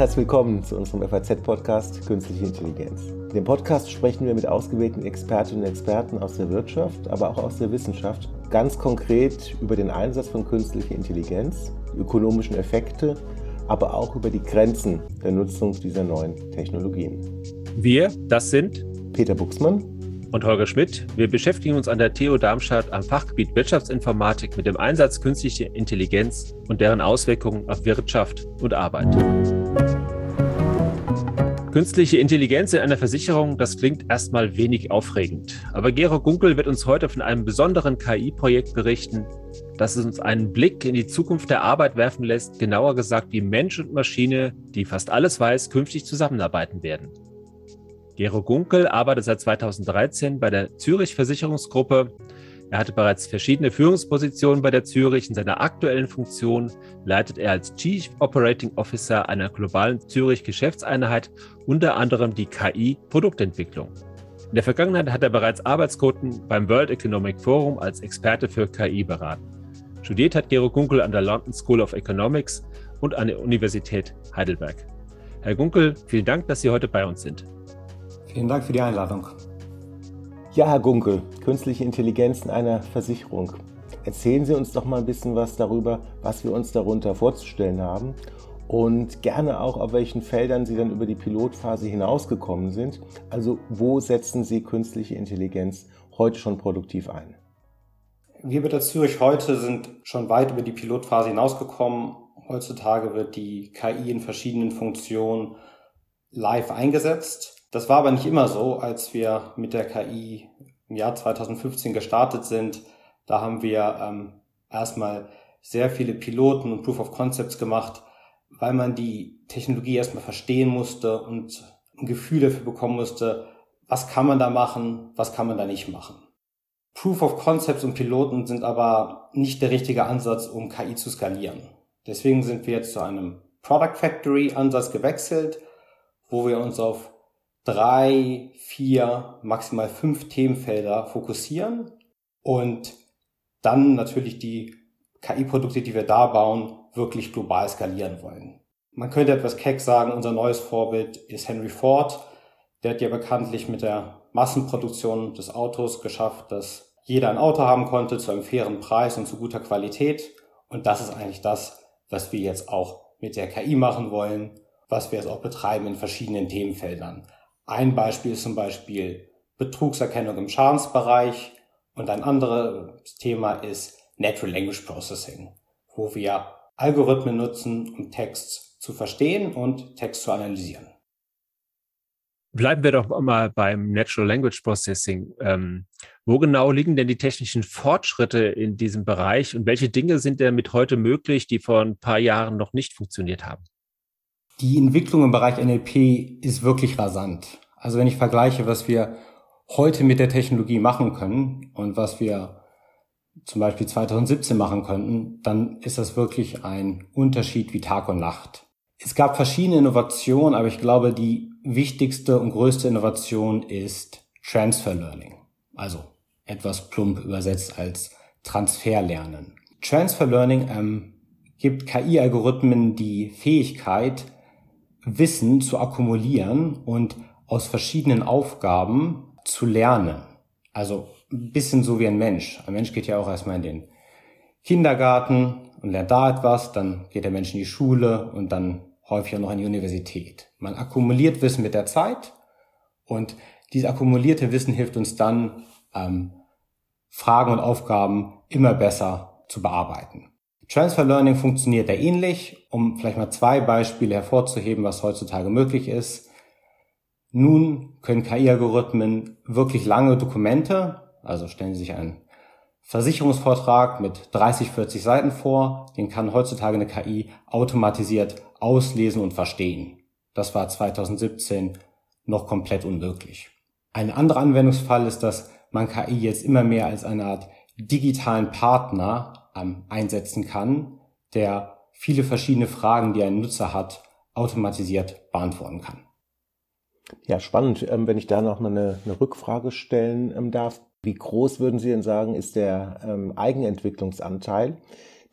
Herzlich willkommen zu unserem FAZ-Podcast Künstliche Intelligenz. In dem Podcast sprechen wir mit ausgewählten Expertinnen und Experten aus der Wirtschaft, aber auch aus der Wissenschaft ganz konkret über den Einsatz von künstlicher Intelligenz, die ökonomischen Effekte, aber auch über die Grenzen der Nutzung dieser neuen Technologien. Wir, das sind Peter Buchsmann und Holger Schmidt. Wir beschäftigen uns an der TU Darmstadt am Fachgebiet Wirtschaftsinformatik mit dem Einsatz künstlicher Intelligenz und deren Auswirkungen auf Wirtschaft und Arbeit. Künstliche Intelligenz in einer Versicherung, das klingt erstmal wenig aufregend. Aber Gero Gunkel wird uns heute von einem besonderen KI-Projekt berichten, das uns einen Blick in die Zukunft der Arbeit werfen lässt, genauer gesagt, wie Mensch und Maschine, die fast alles weiß, künftig zusammenarbeiten werden. Gero Gunkel arbeitet seit 2013 bei der Zürich Versicherungsgruppe er hatte bereits verschiedene Führungspositionen bei der Zürich. In seiner aktuellen Funktion leitet er als Chief Operating Officer einer globalen Zürich Geschäftseinheit unter anderem die KI-Produktentwicklung. In der Vergangenheit hat er bereits Arbeitsquoten beim World Economic Forum als Experte für KI beraten. Studiert hat Gero Gunkel an der London School of Economics und an der Universität Heidelberg. Herr Gunkel, vielen Dank, dass Sie heute bei uns sind. Vielen Dank für die Einladung. Ja, Herr Gunkel, künstliche Intelligenz in einer Versicherung. Erzählen Sie uns doch mal ein bisschen was darüber, was wir uns darunter vorzustellen haben und gerne auch, auf welchen Feldern Sie dann über die Pilotphase hinausgekommen sind. Also wo setzen Sie künstliche Intelligenz heute schon produktiv ein? Wir bei der Zürich heute sind schon weit über die Pilotphase hinausgekommen. Heutzutage wird die KI in verschiedenen Funktionen live eingesetzt. Das war aber nicht immer so, als wir mit der KI im Jahr 2015 gestartet sind. Da haben wir ähm, erstmal sehr viele Piloten und Proof of Concepts gemacht, weil man die Technologie erstmal verstehen musste und ein Gefühl dafür bekommen musste, was kann man da machen, was kann man da nicht machen. Proof of Concepts und Piloten sind aber nicht der richtige Ansatz, um KI zu skalieren. Deswegen sind wir jetzt zu einem Product Factory Ansatz gewechselt, wo wir uns auf drei, vier, maximal fünf Themenfelder fokussieren und dann natürlich die KI-Produkte, die wir da bauen, wirklich global skalieren wollen. Man könnte etwas keck sagen, unser neues Vorbild ist Henry Ford. Der hat ja bekanntlich mit der Massenproduktion des Autos geschafft, dass jeder ein Auto haben konnte zu einem fairen Preis und zu guter Qualität. Und das ist eigentlich das, was wir jetzt auch mit der KI machen wollen, was wir jetzt auch betreiben in verschiedenen Themenfeldern. Ein Beispiel ist zum Beispiel Betrugserkennung im Schadensbereich und ein anderes Thema ist Natural Language Processing, wo wir Algorithmen nutzen, um Text zu verstehen und Text zu analysieren. Bleiben wir doch mal beim Natural Language Processing. Ähm, wo genau liegen denn die technischen Fortschritte in diesem Bereich und welche Dinge sind denn mit heute möglich, die vor ein paar Jahren noch nicht funktioniert haben? Die Entwicklung im Bereich NLP ist wirklich rasant. Also wenn ich vergleiche, was wir heute mit der Technologie machen können und was wir zum Beispiel 2017 machen könnten, dann ist das wirklich ein Unterschied wie Tag und Nacht. Es gab verschiedene Innovationen, aber ich glaube, die wichtigste und größte Innovation ist Transfer Learning. Also etwas plump übersetzt als Transferlernen. Transfer Learning ähm, gibt KI-Algorithmen die Fähigkeit, Wissen zu akkumulieren und aus verschiedenen Aufgaben zu lernen. Also ein bisschen so wie ein Mensch. Ein Mensch geht ja auch erstmal in den Kindergarten und lernt da etwas, dann geht der Mensch in die Schule und dann häufig auch noch in die Universität. Man akkumuliert Wissen mit der Zeit und dieses akkumulierte Wissen hilft uns dann, ähm, Fragen und Aufgaben immer besser zu bearbeiten. Transfer Learning funktioniert da ähnlich, um vielleicht mal zwei Beispiele hervorzuheben, was heutzutage möglich ist. Nun können KI-Algorithmen wirklich lange Dokumente, also stellen Sie sich einen Versicherungsvortrag mit 30, 40 Seiten vor, den kann heutzutage eine KI automatisiert auslesen und verstehen. Das war 2017 noch komplett unmöglich. Ein anderer Anwendungsfall ist, dass man KI jetzt immer mehr als eine Art digitalen Partner ähm, einsetzen kann, der viele verschiedene Fragen, die ein Nutzer hat, automatisiert beantworten kann. Ja, spannend. Ähm, wenn ich da noch mal eine, eine Rückfrage stellen ähm, darf. Wie groß würden Sie denn sagen, ist der ähm, Eigenentwicklungsanteil,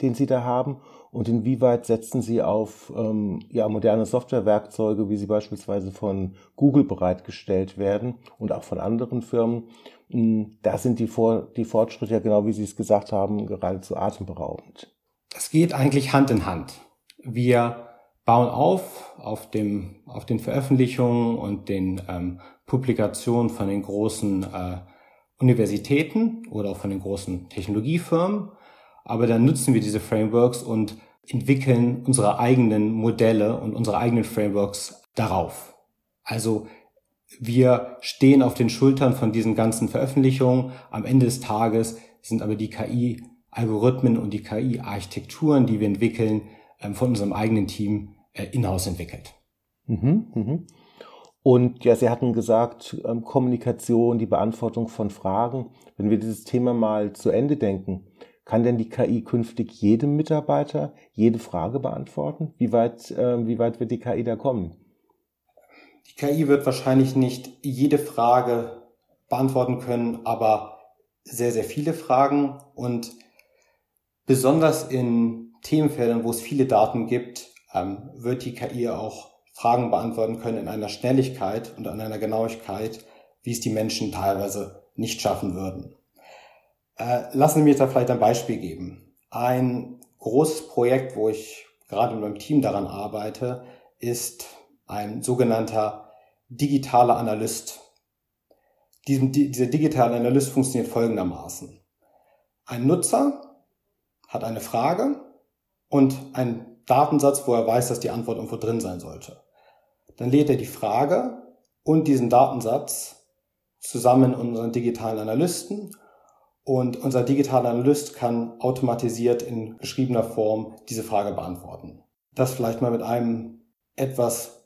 den Sie da haben? Und inwieweit setzen Sie auf ähm, ja, moderne Softwarewerkzeuge, wie sie beispielsweise von Google bereitgestellt werden und auch von anderen Firmen? Da sind die, Vor die Fortschritte ja genau, wie Sie es gesagt haben, geradezu atemberaubend. Es geht eigentlich Hand in Hand. Wir bauen auf auf, dem, auf den Veröffentlichungen und den ähm, Publikationen von den großen äh, Universitäten oder auch von den großen Technologiefirmen. Aber dann nutzen wir diese Frameworks und entwickeln unsere eigenen Modelle und unsere eigenen Frameworks darauf. Also wir stehen auf den Schultern von diesen ganzen Veröffentlichungen. Am Ende des Tages sind aber die KI-Algorithmen und die KI-Architekturen, die wir entwickeln, ähm, von unserem eigenen Team äh, in-house entwickelt. Mhm, mhm. Und ja, Sie hatten gesagt, ähm, Kommunikation, die Beantwortung von Fragen. Wenn wir dieses Thema mal zu Ende denken, kann denn die KI künftig jedem Mitarbeiter jede Frage beantworten? Wie weit, äh, wie weit wird die KI da kommen? Die KI wird wahrscheinlich nicht jede Frage beantworten können, aber sehr, sehr viele Fragen und besonders in Themenfeldern, wo es viele Daten gibt, ähm, wird die KI auch Fragen beantworten können in einer Schnelligkeit und an einer Genauigkeit, wie es die Menschen teilweise nicht schaffen würden. Äh, lassen Sie mir da vielleicht ein Beispiel geben. Ein großes Projekt, wo ich gerade mit meinem Team daran arbeite, ist ein sogenannter digitaler Analyst. Diesem, dieser digitale Analyst funktioniert folgendermaßen. Ein Nutzer hat eine Frage und ein Datensatz, wo er weiß, dass die Antwort irgendwo drin sein sollte. Dann lädt er die Frage und diesen Datensatz zusammen in unseren digitalen Analysten und unser digitaler Analyst kann automatisiert in geschriebener Form diese Frage beantworten. Das vielleicht mal mit einem etwas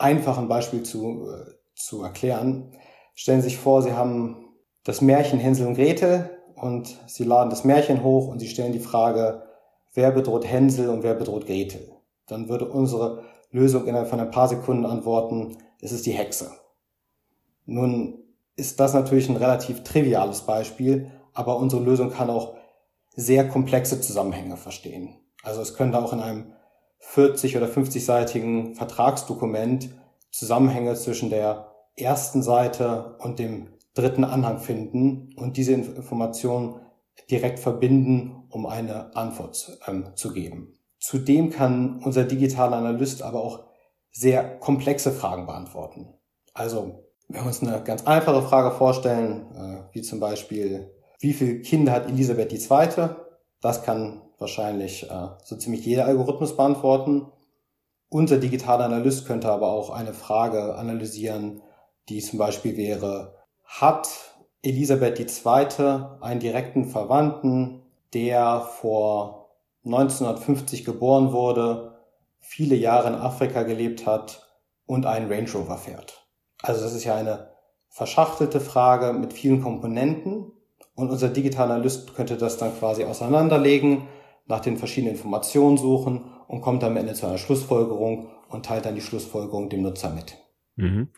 einfachen Beispiel zu, äh, zu erklären. Stellen Sie sich vor, Sie haben das Märchen Hänsel und Gretel und Sie laden das Märchen hoch und Sie stellen die Frage, wer bedroht Hänsel und wer bedroht Gretel. Dann würde unsere Lösung innerhalb von ein paar Sekunden antworten, es ist die Hexe. Nun ist das natürlich ein relativ triviales Beispiel, aber unsere Lösung kann auch sehr komplexe Zusammenhänge verstehen. Also es könnte auch in einem 40 oder 50-seitigen Vertragsdokument Zusammenhänge zwischen der ersten Seite und dem dritten Anhang finden und diese Informationen direkt verbinden, um eine Antwort ähm, zu geben. Zudem kann unser digitaler Analyst aber auch sehr komplexe Fragen beantworten. Also, wenn wir uns eine ganz einfache Frage vorstellen, äh, wie zum Beispiel, wie viele Kinder hat Elisabeth II., das kann wahrscheinlich äh, so ziemlich jeder Algorithmus beantworten. Unser digitaler Analyst könnte aber auch eine Frage analysieren, die zum Beispiel wäre, hat Elisabeth II. einen direkten Verwandten, der vor 1950 geboren wurde, viele Jahre in Afrika gelebt hat und einen Range Rover fährt. Also das ist ja eine verschachtelte Frage mit vielen Komponenten und unser digitaler Analyst könnte das dann quasi auseinanderlegen, nach den verschiedenen Informationen suchen und kommt am Ende zu einer Schlussfolgerung und teilt dann die Schlussfolgerung dem Nutzer mit. Mhm.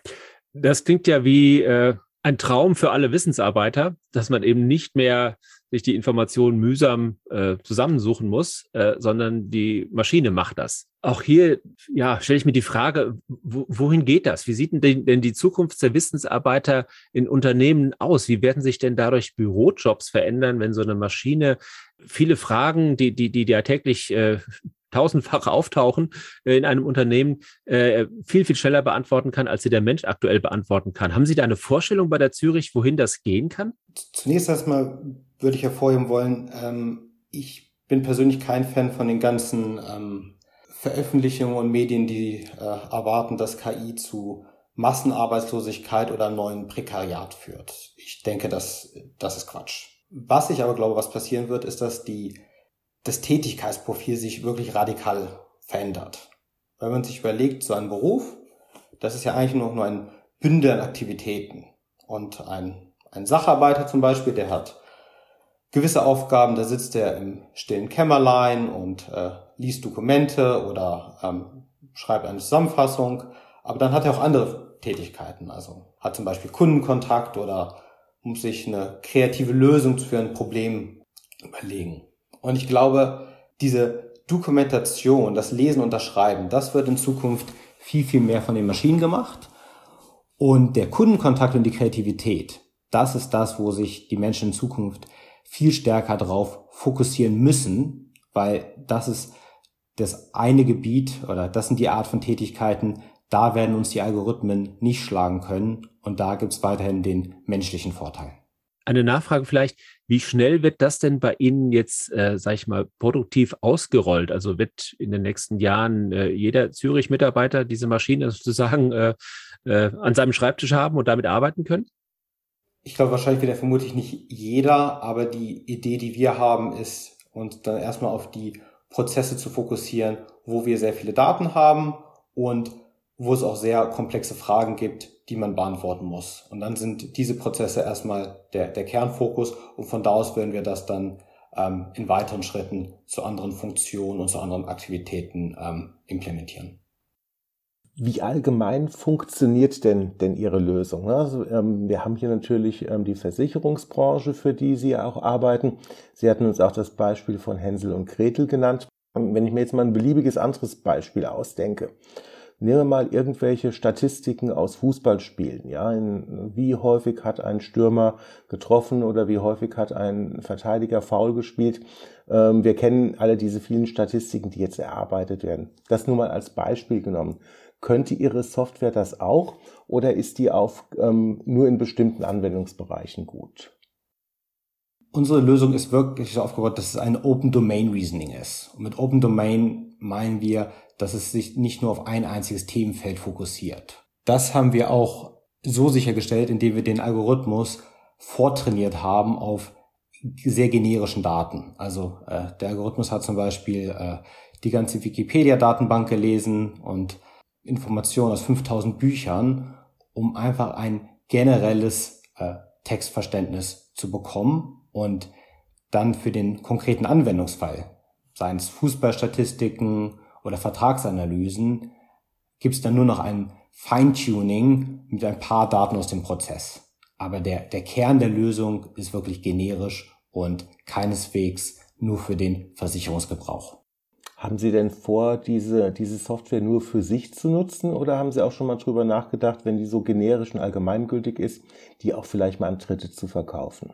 Das klingt ja wie äh, ein Traum für alle Wissensarbeiter, dass man eben nicht mehr sich die Informationen mühsam äh, zusammensuchen muss, äh, sondern die Maschine macht das. Auch hier, ja, stelle ich mir die Frage, wo, wohin geht das? Wie sieht denn, denn die Zukunft der Wissensarbeiter in Unternehmen aus? Wie werden sich denn dadurch Bürojobs verändern, wenn so eine Maschine viele Fragen, die, die, die ja täglich äh, tausendfach auftauchen äh, in einem Unternehmen, äh, viel, viel schneller beantworten kann, als sie der Mensch aktuell beantworten kann. Haben Sie da eine Vorstellung bei der Zürich, wohin das gehen kann? Zunächst erstmal würde ich hervorheben wollen, ähm, ich bin persönlich kein Fan von den ganzen ähm, Veröffentlichungen und Medien, die äh, erwarten, dass KI zu Massenarbeitslosigkeit oder neuen Prekariat führt. Ich denke, das, das ist Quatsch. Was ich aber glaube, was passieren wird, ist, dass die das Tätigkeitsprofil sich wirklich radikal verändert. Wenn man sich überlegt, so ein Beruf, das ist ja eigentlich nur, nur ein Bündel an Aktivitäten. Und ein, ein Sacharbeiter zum Beispiel, der hat gewisse Aufgaben, da sitzt er im stillen Kämmerlein und äh, liest Dokumente oder ähm, schreibt eine Zusammenfassung. Aber dann hat er auch andere Tätigkeiten, also hat zum Beispiel Kundenkontakt oder muss sich eine kreative Lösung für ein Problem überlegen. Und ich glaube, diese Dokumentation, das Lesen und das Schreiben, das wird in Zukunft viel, viel mehr von den Maschinen gemacht. Und der Kundenkontakt und die Kreativität, das ist das, wo sich die Menschen in Zukunft viel stärker darauf fokussieren müssen, weil das ist das eine Gebiet oder das sind die Art von Tätigkeiten, da werden uns die Algorithmen nicht schlagen können und da gibt es weiterhin den menschlichen Vorteil. Eine Nachfrage vielleicht, wie schnell wird das denn bei Ihnen jetzt, äh, sage ich mal, produktiv ausgerollt? Also wird in den nächsten Jahren äh, jeder Zürich-Mitarbeiter diese Maschine sozusagen äh, äh, an seinem Schreibtisch haben und damit arbeiten können? Ich glaube, wahrscheinlich wird er vermutlich nicht jeder, aber die Idee, die wir haben, ist, uns dann erstmal auf die Prozesse zu fokussieren, wo wir sehr viele Daten haben und wo es auch sehr komplexe Fragen gibt, die man beantworten muss. Und dann sind diese Prozesse erstmal der, der Kernfokus und von da aus werden wir das dann ähm, in weiteren Schritten zu anderen Funktionen und zu anderen Aktivitäten ähm, implementieren. Wie allgemein funktioniert denn, denn Ihre Lösung? Also, ähm, wir haben hier natürlich ähm, die Versicherungsbranche, für die Sie auch arbeiten. Sie hatten uns auch das Beispiel von Hänsel und Gretel genannt. Wenn ich mir jetzt mal ein beliebiges anderes Beispiel ausdenke, Nehmen wir mal irgendwelche Statistiken aus Fußballspielen. Ja, wie häufig hat ein Stürmer getroffen oder wie häufig hat ein Verteidiger faul gespielt. Ähm, wir kennen alle diese vielen Statistiken, die jetzt erarbeitet werden. Das nur mal als Beispiel genommen. Könnte Ihre Software das auch oder ist die auf, ähm, nur in bestimmten Anwendungsbereichen gut? Unsere Lösung ist wirklich so aufgebaut, dass es ein Open Domain Reasoning ist. Und mit Open Domain meinen wir, dass es sich nicht nur auf ein einziges Themenfeld fokussiert. Das haben wir auch so sichergestellt, indem wir den Algorithmus vortrainiert haben auf sehr generischen Daten. Also äh, der Algorithmus hat zum Beispiel äh, die ganze Wikipedia-Datenbank gelesen und Informationen aus 5000 Büchern, um einfach ein generelles äh, Textverständnis zu bekommen und dann für den konkreten Anwendungsfall, seien es Fußballstatistiken oder Vertragsanalysen gibt es dann nur noch ein Feintuning mit ein paar Daten aus dem Prozess. Aber der, der Kern der Lösung ist wirklich generisch und keineswegs nur für den Versicherungsgebrauch. Haben Sie denn vor, diese, diese Software nur für sich zu nutzen oder haben Sie auch schon mal drüber nachgedacht, wenn die so generisch und allgemeingültig ist, die auch vielleicht mal an Dritte zu verkaufen?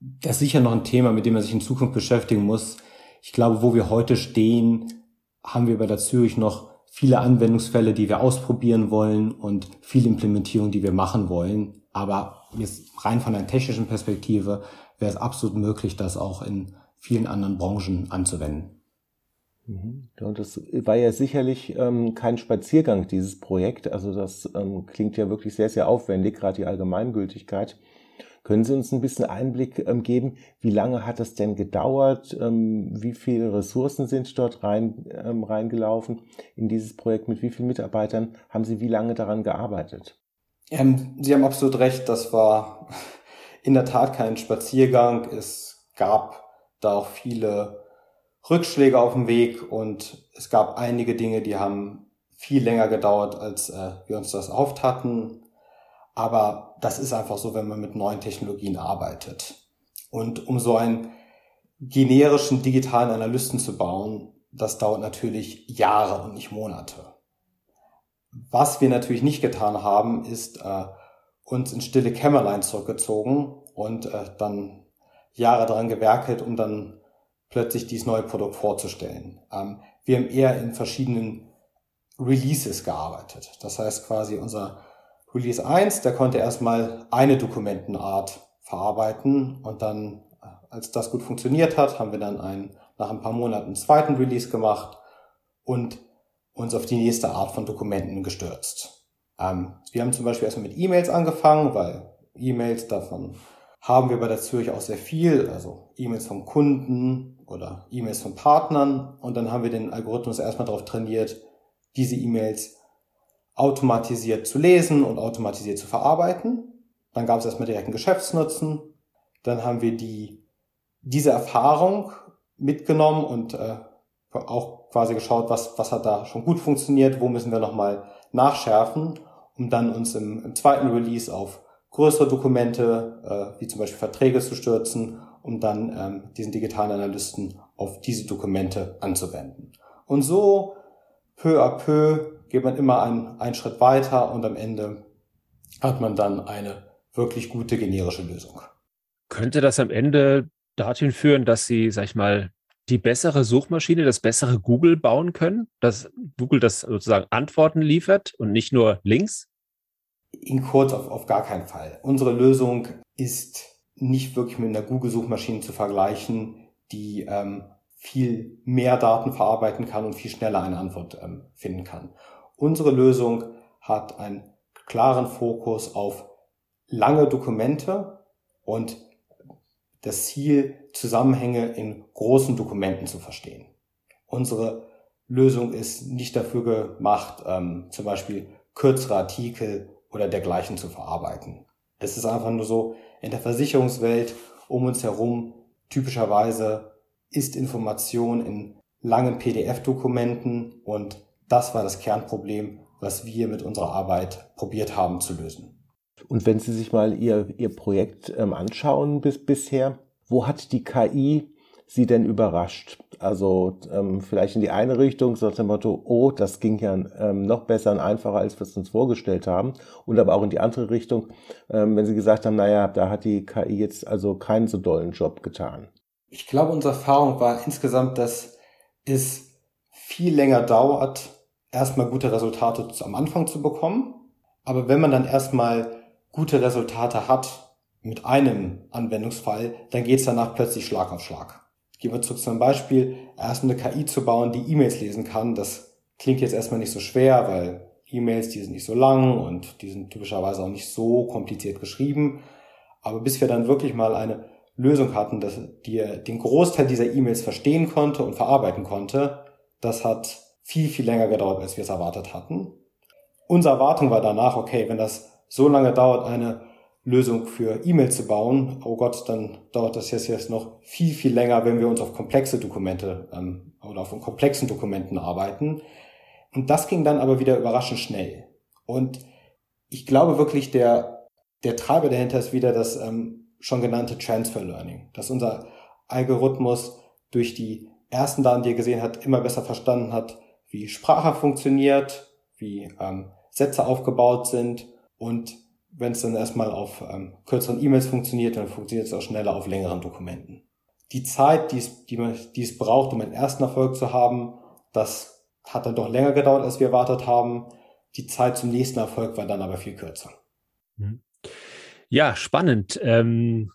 Das ist sicher noch ein Thema, mit dem man sich in Zukunft beschäftigen muss. Ich glaube, wo wir heute stehen, haben wir bei der Zürich noch viele Anwendungsfälle, die wir ausprobieren wollen und viele Implementierungen, die wir machen wollen. Aber jetzt rein von einer technischen Perspektive wäre es absolut möglich, das auch in vielen anderen Branchen anzuwenden. Mhm. Das war ja sicherlich ähm, kein Spaziergang, dieses Projekt. Also das ähm, klingt ja wirklich sehr, sehr aufwendig, gerade die Allgemeingültigkeit. Können Sie uns ein bisschen Einblick ähm, geben, wie lange hat das denn gedauert? Ähm, wie viele Ressourcen sind dort rein, ähm, reingelaufen in dieses Projekt? Mit wie vielen Mitarbeitern haben Sie wie lange daran gearbeitet? Ähm, Sie haben absolut recht, das war in der Tat kein Spaziergang. Es gab da auch viele Rückschläge auf dem Weg und es gab einige Dinge, die haben viel länger gedauert, als äh, wir uns das erhofft hatten. Aber das ist einfach so, wenn man mit neuen Technologien arbeitet. Und um so einen generischen digitalen Analysten zu bauen, das dauert natürlich Jahre und nicht Monate. Was wir natürlich nicht getan haben, ist äh, uns in stille Kämmerlein zurückgezogen und äh, dann Jahre daran gewerkelt, um dann plötzlich dieses neue Produkt vorzustellen. Ähm, wir haben eher in verschiedenen Releases gearbeitet. Das heißt quasi unser Release 1, der konnte erstmal eine Dokumentenart verarbeiten und dann, als das gut funktioniert hat, haben wir dann einen, nach ein paar Monaten einen zweiten Release gemacht und uns auf die nächste Art von Dokumenten gestürzt. Ähm, wir haben zum Beispiel erstmal mit E-Mails angefangen, weil E-Mails davon haben wir bei der Zürich auch sehr viel, also E-Mails vom Kunden oder E-Mails von Partnern und dann haben wir den Algorithmus erstmal darauf trainiert, diese E-Mails automatisiert zu lesen und automatisiert zu verarbeiten. Dann gab es erstmal direkten Geschäftsnutzen. Dann haben wir die, diese Erfahrung mitgenommen und äh, auch quasi geschaut, was, was hat da schon gut funktioniert, wo müssen wir nochmal nachschärfen, um dann uns im, im zweiten Release auf größere Dokumente, äh, wie zum Beispiel Verträge zu stürzen, um dann ähm, diesen digitalen Analysten auf diese Dokumente anzuwenden. Und so peu à peu geht man immer einen, einen Schritt weiter und am Ende hat man dann eine wirklich gute generische Lösung. Könnte das am Ende dorthin führen, dass Sie, sag ich mal, die bessere Suchmaschine, das bessere Google bauen können, dass Google das sozusagen Antworten liefert und nicht nur Links? In kurz auf, auf gar keinen Fall. Unsere Lösung ist nicht wirklich mit einer Google-Suchmaschine zu vergleichen, die ähm, viel mehr Daten verarbeiten kann und viel schneller eine Antwort ähm, finden kann. Unsere Lösung hat einen klaren Fokus auf lange Dokumente und das Ziel, Zusammenhänge in großen Dokumenten zu verstehen. Unsere Lösung ist nicht dafür gemacht, ähm, zum Beispiel kürzere Artikel oder dergleichen zu verarbeiten. Es ist einfach nur so, in der Versicherungswelt um uns herum typischerweise ist Information in langen PDF-Dokumenten und das war das Kernproblem, was wir mit unserer Arbeit probiert haben zu lösen. Und wenn Sie sich mal Ihr, Ihr Projekt ähm, anschauen bis bisher, wo hat die KI Sie denn überrascht? Also ähm, vielleicht in die eine Richtung, so nach dem Motto, oh, das ging ja ähm, noch besser und einfacher, als wir es uns vorgestellt haben. Und aber auch in die andere Richtung, ähm, wenn Sie gesagt haben, naja, da hat die KI jetzt also keinen so dollen Job getan. Ich glaube, unsere Erfahrung war insgesamt, dass es viel länger dauert, erstmal gute Resultate am Anfang zu bekommen. Aber wenn man dann erstmal gute Resultate hat mit einem Anwendungsfall, dann geht es danach plötzlich Schlag auf Schlag. Gehen wir zurück zu einem Beispiel. Erst eine KI zu bauen, die E-Mails lesen kann, das klingt jetzt erstmal nicht so schwer, weil E-Mails, die sind nicht so lang und die sind typischerweise auch nicht so kompliziert geschrieben. Aber bis wir dann wirklich mal eine Lösung hatten, dass die den Großteil dieser E-Mails verstehen konnte und verarbeiten konnte, das hat viel, viel länger gedauert, als wir es erwartet hatten. Unsere Erwartung war danach, okay, wenn das so lange dauert, eine Lösung für E-Mail zu bauen, oh Gott, dann dauert das jetzt, jetzt noch viel, viel länger, wenn wir uns auf komplexe Dokumente ähm, oder auf komplexen Dokumenten arbeiten. Und das ging dann aber wieder überraschend schnell. Und ich glaube wirklich, der, der Treiber dahinter ist wieder das ähm, schon genannte Transfer Learning, dass unser Algorithmus durch die ersten Daten, die er gesehen hat, immer besser verstanden hat, wie Sprache funktioniert, wie ähm, Sätze aufgebaut sind und wenn es dann erstmal auf ähm, kürzeren E-Mails funktioniert, dann funktioniert es auch schneller auf längeren Dokumenten. Die Zeit, die es, die, man, die es braucht, um einen ersten Erfolg zu haben, das hat dann doch länger gedauert, als wir erwartet haben. Die Zeit zum nächsten Erfolg war dann aber viel kürzer. Ja, spannend. Ähm,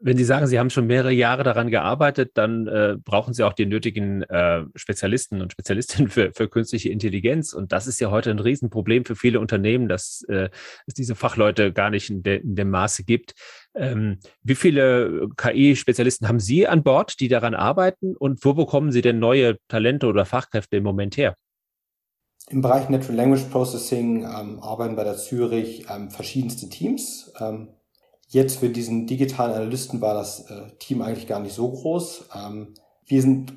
wenn Sie sagen, Sie haben schon mehrere Jahre daran gearbeitet, dann äh, brauchen Sie auch die nötigen äh, Spezialisten und Spezialistinnen für, für künstliche Intelligenz. Und das ist ja heute ein Riesenproblem für viele Unternehmen, dass äh, es diese Fachleute gar nicht in, de, in dem Maße gibt. Ähm, wie viele KI-Spezialisten haben Sie an Bord, die daran arbeiten? Und wo bekommen Sie denn neue Talente oder Fachkräfte im Moment her? Im Bereich Natural Language Processing ähm, arbeiten bei der Zürich ähm, verschiedenste Teams. Ähm, Jetzt für diesen digitalen Analysten war das äh, Team eigentlich gar nicht so groß. Ähm, wir sind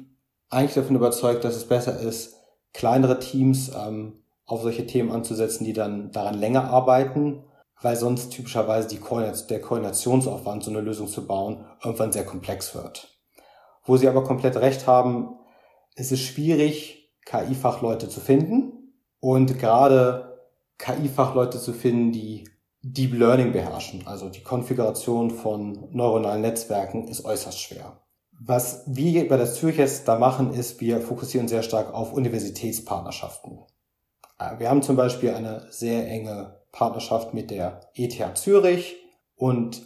eigentlich davon überzeugt, dass es besser ist, kleinere Teams ähm, auf solche Themen anzusetzen, die dann daran länger arbeiten, weil sonst typischerweise die Koordination, der Koordinationsaufwand, so eine Lösung zu bauen, irgendwann sehr komplex wird. Wo Sie aber komplett recht haben, es ist schwierig, KI-Fachleute zu finden und gerade KI-Fachleute zu finden, die Deep Learning beherrschen, also die Konfiguration von neuronalen Netzwerken, ist äußerst schwer. Was wir bei der Zürich da machen, ist, wir fokussieren sehr stark auf Universitätspartnerschaften. Äh, wir haben zum Beispiel eine sehr enge Partnerschaft mit der ETH Zürich und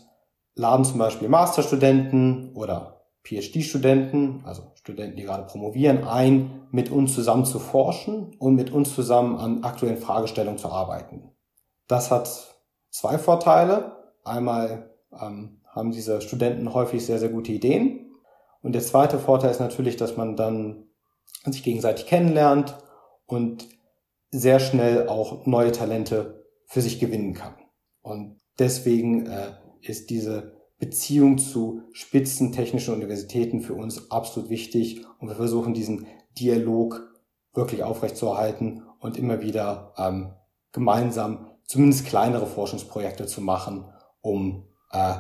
laden zum Beispiel Masterstudenten oder PhD-Studenten, also Studenten, die gerade promovieren, ein, mit uns zusammen zu forschen und mit uns zusammen an aktuellen Fragestellungen zu arbeiten. Das hat zwei Vorteile. Einmal ähm, haben diese Studenten häufig sehr, sehr gute Ideen. Und der zweite Vorteil ist natürlich, dass man dann sich gegenseitig kennenlernt und sehr schnell auch neue Talente für sich gewinnen kann. Und deswegen äh, ist diese Beziehung zu spitzentechnischen Universitäten für uns absolut wichtig und wir versuchen diesen Dialog wirklich aufrechtzuerhalten und immer wieder ähm, gemeinsam zumindest kleinere Forschungsprojekte zu machen, um, äh,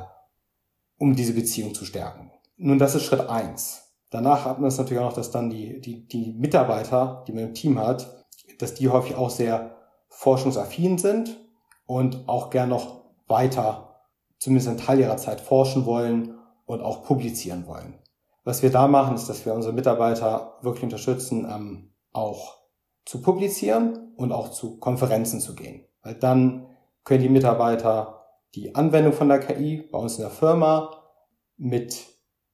um diese Beziehung zu stärken. Nun, das ist Schritt eins. Danach hat man es natürlich auch noch, dass dann die, die, die Mitarbeiter, die man im Team hat, dass die häufig auch sehr forschungsaffin sind und auch gern noch weiter, zumindest einen Teil ihrer Zeit forschen wollen und auch publizieren wollen. Was wir da machen, ist, dass wir unsere Mitarbeiter wirklich unterstützen, ähm, auch zu publizieren und auch zu Konferenzen zu gehen. Weil dann können die Mitarbeiter die Anwendung von der KI bei uns in der Firma mit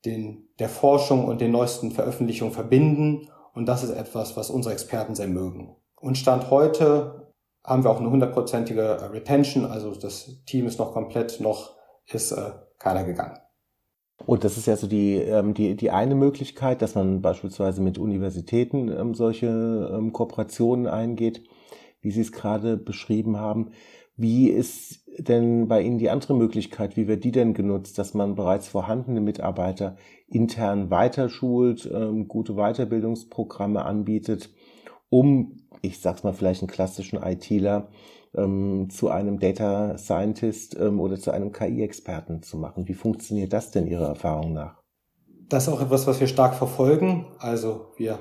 den, der Forschung und den neuesten Veröffentlichungen verbinden. Und das ist etwas, was unsere Experten sehr mögen. Und Stand heute haben wir auch eine hundertprozentige äh, Retention, also das Team ist noch komplett, noch ist äh, keiner gegangen. Und das ist ja so die, ähm, die, die eine Möglichkeit, dass man beispielsweise mit Universitäten ähm, solche ähm, Kooperationen eingeht, wie Sie es gerade beschrieben haben. Wie ist denn bei Ihnen die andere Möglichkeit? Wie wird die denn genutzt, dass man bereits vorhandene Mitarbeiter intern weiterschult, ähm, gute Weiterbildungsprogramme anbietet, um, ich sag's mal, vielleicht einen klassischen ITler ähm, zu einem Data Scientist ähm, oder zu einem KI-Experten zu machen. Wie funktioniert das denn Ihrer Erfahrung nach? Das ist auch etwas, was wir stark verfolgen. Also wir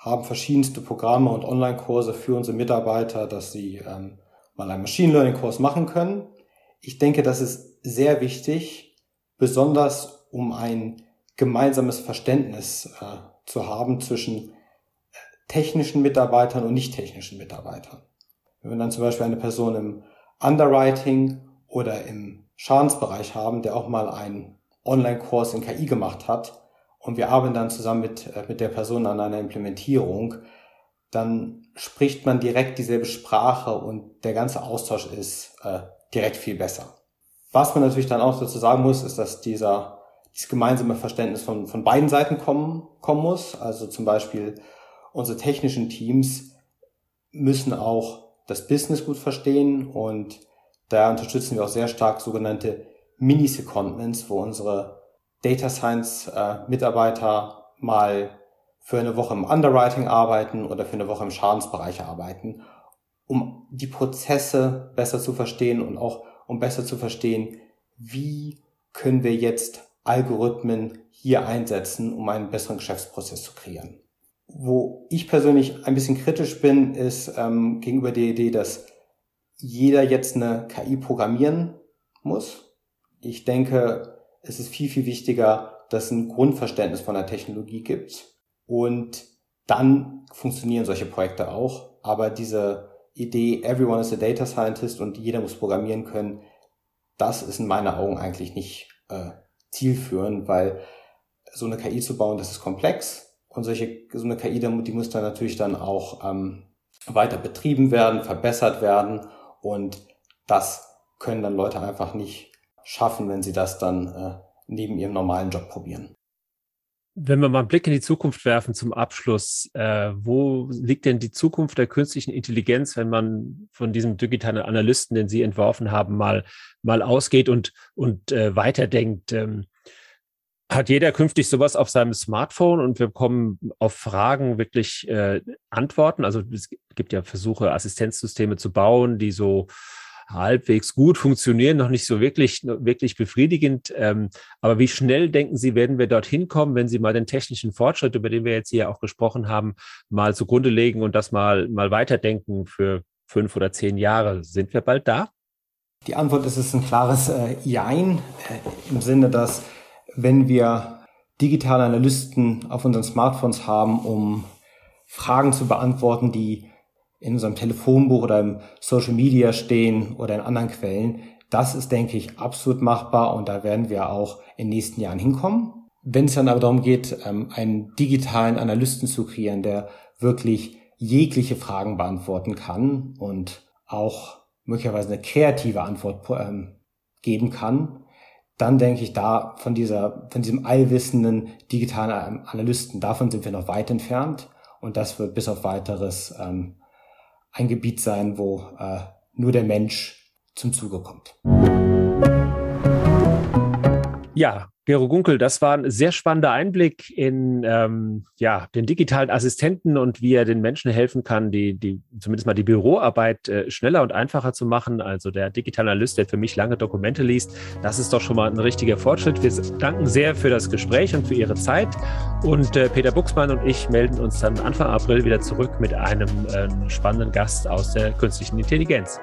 haben verschiedenste Programme und Online-Kurse für unsere Mitarbeiter, dass sie ähm, mal einen Machine Learning-Kurs machen können. Ich denke, das ist sehr wichtig, besonders um ein gemeinsames Verständnis äh, zu haben zwischen technischen Mitarbeitern und nicht technischen Mitarbeitern. Wenn wir dann zum Beispiel eine Person im Underwriting oder im Schadensbereich haben, der auch mal einen Online-Kurs in KI gemacht hat und wir arbeiten dann zusammen mit, äh, mit der Person an einer Implementierung, dann spricht man direkt dieselbe Sprache und der ganze Austausch ist äh, direkt viel besser. Was man natürlich dann auch dazu sagen muss, ist, dass dieser, dieses gemeinsame Verständnis von, von beiden Seiten kommen, kommen muss. Also zum Beispiel unsere technischen Teams müssen auch das Business gut verstehen und da unterstützen wir auch sehr stark sogenannte Mini-Secondments, wo unsere Data Science äh, Mitarbeiter mal für eine Woche im Underwriting arbeiten oder für eine Woche im Schadensbereich arbeiten, um die Prozesse besser zu verstehen und auch um besser zu verstehen, wie können wir jetzt Algorithmen hier einsetzen, um einen besseren Geschäftsprozess zu kreieren. Wo ich persönlich ein bisschen kritisch bin, ist ähm, gegenüber der Idee, dass jeder jetzt eine KI programmieren muss. Ich denke, es ist viel, viel wichtiger, dass es ein Grundverständnis von der Technologie gibt. Und dann funktionieren solche Projekte auch. Aber diese Idee, everyone is a data scientist und jeder muss programmieren können, das ist in meinen Augen eigentlich nicht äh, zielführend, weil so eine KI zu bauen, das ist komplex und solche, so eine KI, die muss dann natürlich dann auch ähm, weiter betrieben werden, verbessert werden. Und das können dann Leute einfach nicht schaffen, wenn sie das dann äh, neben ihrem normalen Job probieren. Wenn wir mal einen Blick in die Zukunft werfen zum Abschluss, äh, wo liegt denn die Zukunft der künstlichen Intelligenz, wenn man von diesem digitalen Analysten, den Sie entworfen haben, mal, mal ausgeht und, und äh, weiterdenkt? Ähm, hat jeder künftig sowas auf seinem Smartphone und wir bekommen auf Fragen wirklich äh, Antworten. Also es gibt ja Versuche, Assistenzsysteme zu bauen, die so halbwegs gut funktionieren, noch nicht so wirklich, wirklich befriedigend. Ähm, aber wie schnell denken Sie, werden wir dorthin kommen, wenn Sie mal den technischen Fortschritt, über den wir jetzt hier auch gesprochen haben, mal zugrunde legen und das mal, mal weiterdenken für fünf oder zehn Jahre? Sind wir bald da? Die Antwort ist, ist ein klares äh, Jein äh, im Sinne, dass wenn wir digitale Analysten auf unseren Smartphones haben, um Fragen zu beantworten, die in unserem Telefonbuch oder im Social Media stehen oder in anderen Quellen. Das ist, denke ich, absolut machbar und da werden wir auch in den nächsten Jahren hinkommen. Wenn es dann aber darum geht, ähm, einen digitalen Analysten zu kreieren, der wirklich jegliche Fragen beantworten kann und auch möglicherweise eine kreative Antwort ähm, geben kann, dann denke ich da von dieser, von diesem allwissenden digitalen Analysten, davon sind wir noch weit entfernt. Und das wird bis auf weiteres ähm, ein Gebiet sein, wo äh, nur der Mensch zum Zuge kommt. Ja, Gero Gunkel, das war ein sehr spannender Einblick in ähm, ja, den digitalen Assistenten und wie er den Menschen helfen kann, die, die zumindest mal die Büroarbeit äh, schneller und einfacher zu machen. Also der digitale Analyst, der für mich lange Dokumente liest, das ist doch schon mal ein richtiger Fortschritt. Wir danken sehr für das Gespräch und für Ihre Zeit. Und äh, Peter Buchsmann und ich melden uns dann Anfang April wieder zurück mit einem äh, spannenden Gast aus der künstlichen Intelligenz.